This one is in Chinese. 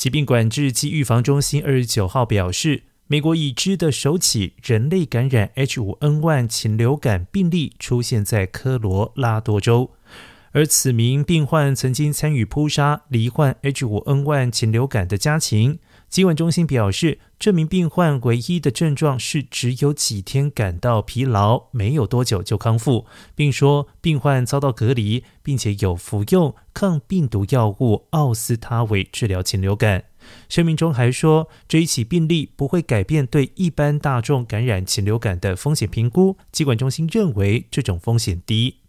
疾病管制及预防中心二十九号表示，美国已知的首起人类感染 H5N1 禽流感病例出现在科罗拉多州，而此名病患曾经参与扑杀罹患 H5N1 禽流感的家禽。疾管中心表示，这名病患唯一的症状是只有几天感到疲劳，没有多久就康复，并说病患遭到隔离，并且有服用抗病毒药物奥司他韦治疗禽流感。声明中还说，这一起病例不会改变对一般大众感染禽流感的风险评估。疾管中心认为这种风险低。